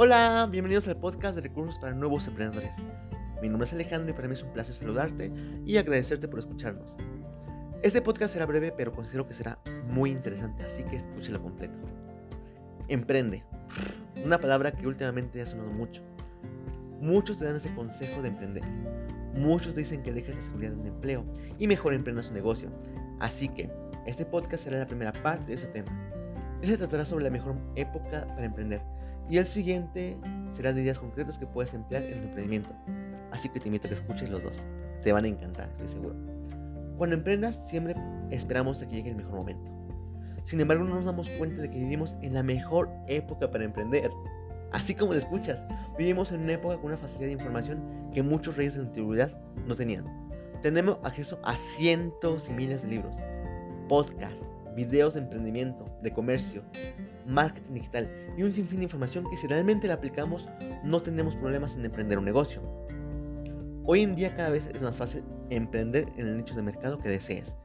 Hola, bienvenidos al podcast de recursos para nuevos emprendedores. Mi nombre es Alejandro y para mí es un placer saludarte y agradecerte por escucharnos. Este podcast será breve, pero considero que será muy interesante, así que escúchelo completo. Emprende. Una palabra que últimamente ha sonado mucho. Muchos te dan ese consejo de emprender. Muchos dicen que dejes la seguridad de un empleo y mejor emprendas su negocio. Así que este podcast será la primera parte de ese tema. Este tratará sobre la mejor época para emprender y el siguiente será de ideas concretas que puedes emplear en tu emprendimiento. Así que te invito a que escuches los dos. Te van a encantar, estoy seguro. Cuando emprendas, siempre esperamos a que llegue el mejor momento. Sin embargo, no nos damos cuenta de que vivimos en la mejor época para emprender. Así como lo escuchas, vivimos en una época con una facilidad de información que muchos reyes de la antigüedad no tenían. Tenemos acceso a cientos y miles de libros, podcasts, videos de emprendimiento, de comercio, marketing digital y un sinfín de información que si realmente la aplicamos no tenemos problemas en emprender un negocio. Hoy en día cada vez es más fácil emprender en el nicho de mercado que desees.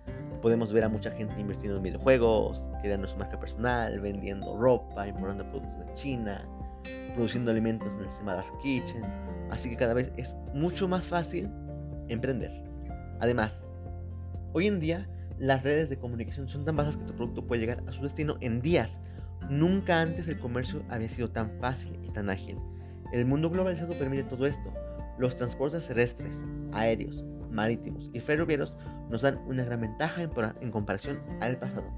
Podemos ver a mucha gente invirtiendo en videojuegos, creando su marca personal, vendiendo ropa, importando productos de China, produciendo alimentos en el sistema Dark Kitchen. Así que cada vez es mucho más fácil emprender. Además, hoy en día las redes de comunicación son tan vastas que tu producto puede llegar a su destino en días. Nunca antes el comercio había sido tan fácil y tan ágil. El mundo globalizado permite todo esto. Los transportes terrestres, aéreos, marítimos y ferroviarios nos dan una gran ventaja en, comparación al pasado.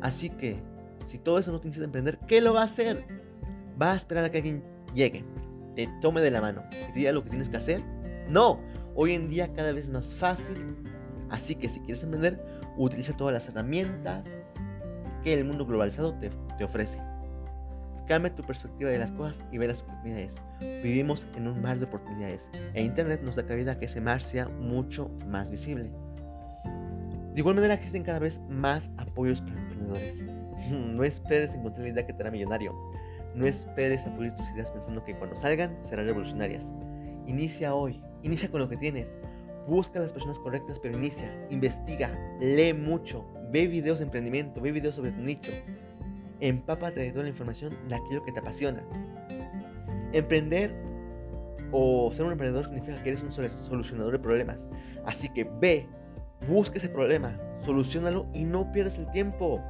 Así que, si todo eso no te de emprender, ¿qué lo va a hacer? ¿Va a esperar a que alguien llegue, te tome de la mano y te diga lo que tienes que hacer? No, hoy en día cada vez más fácil Así que si quieres emprender, utiliza todas las herramientas que el mundo globalizado te, ofrece. Cambia tu perspectiva de las cosas y ve las oportunidades. Vivimos en un mar de oportunidades e Internet nos da cabida a que ese mar sea mucho más visible. De igual manera existen cada vez más apoyos para emprendedores. No esperes encontrar la idea que te hará millonario. No esperes a pulir tus ideas pensando que cuando salgan serán revolucionarias. Inicia hoy, inicia con lo que tienes. Busca a las personas correctas, pero inicia, investiga, lee mucho, ve videos de emprendimiento, ve videos sobre tu nicho. Empápate de toda la información de aquello que te apasiona. Emprender o ser un emprendedor significa que eres un solucionador de problemas. Así que ve, busca ese problema, solucionalo y no pierdas el tiempo.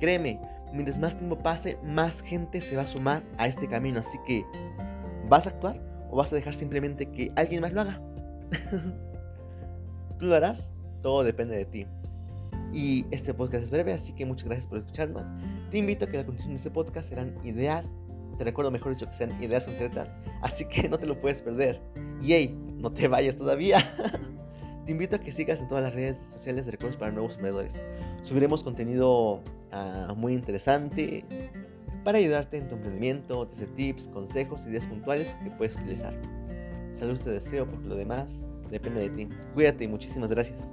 Créeme, mientras más tiempo pase, más gente se va a sumar a este camino. Así que, ¿vas a actuar o vas a dejar simplemente que alguien más lo haga? Tú lo harás, todo depende de ti. Y este podcast es breve, así que muchas gracias por escucharnos. Te invito a que la continuación de este podcast serán ideas, te recuerdo mejor dicho que sean ideas concretas, así que no te lo puedes perder. Y hey, no te vayas todavía. te invito a que sigas en todas las redes sociales de Recuerdos para Nuevos Emprendedores. Subiremos contenido ah, muy interesante para ayudarte en tu emprendimiento, desde tips, consejos, ideas puntuales que puedes utilizar. Salud te deseo porque lo demás depende de ti. Cuídate y muchísimas gracias.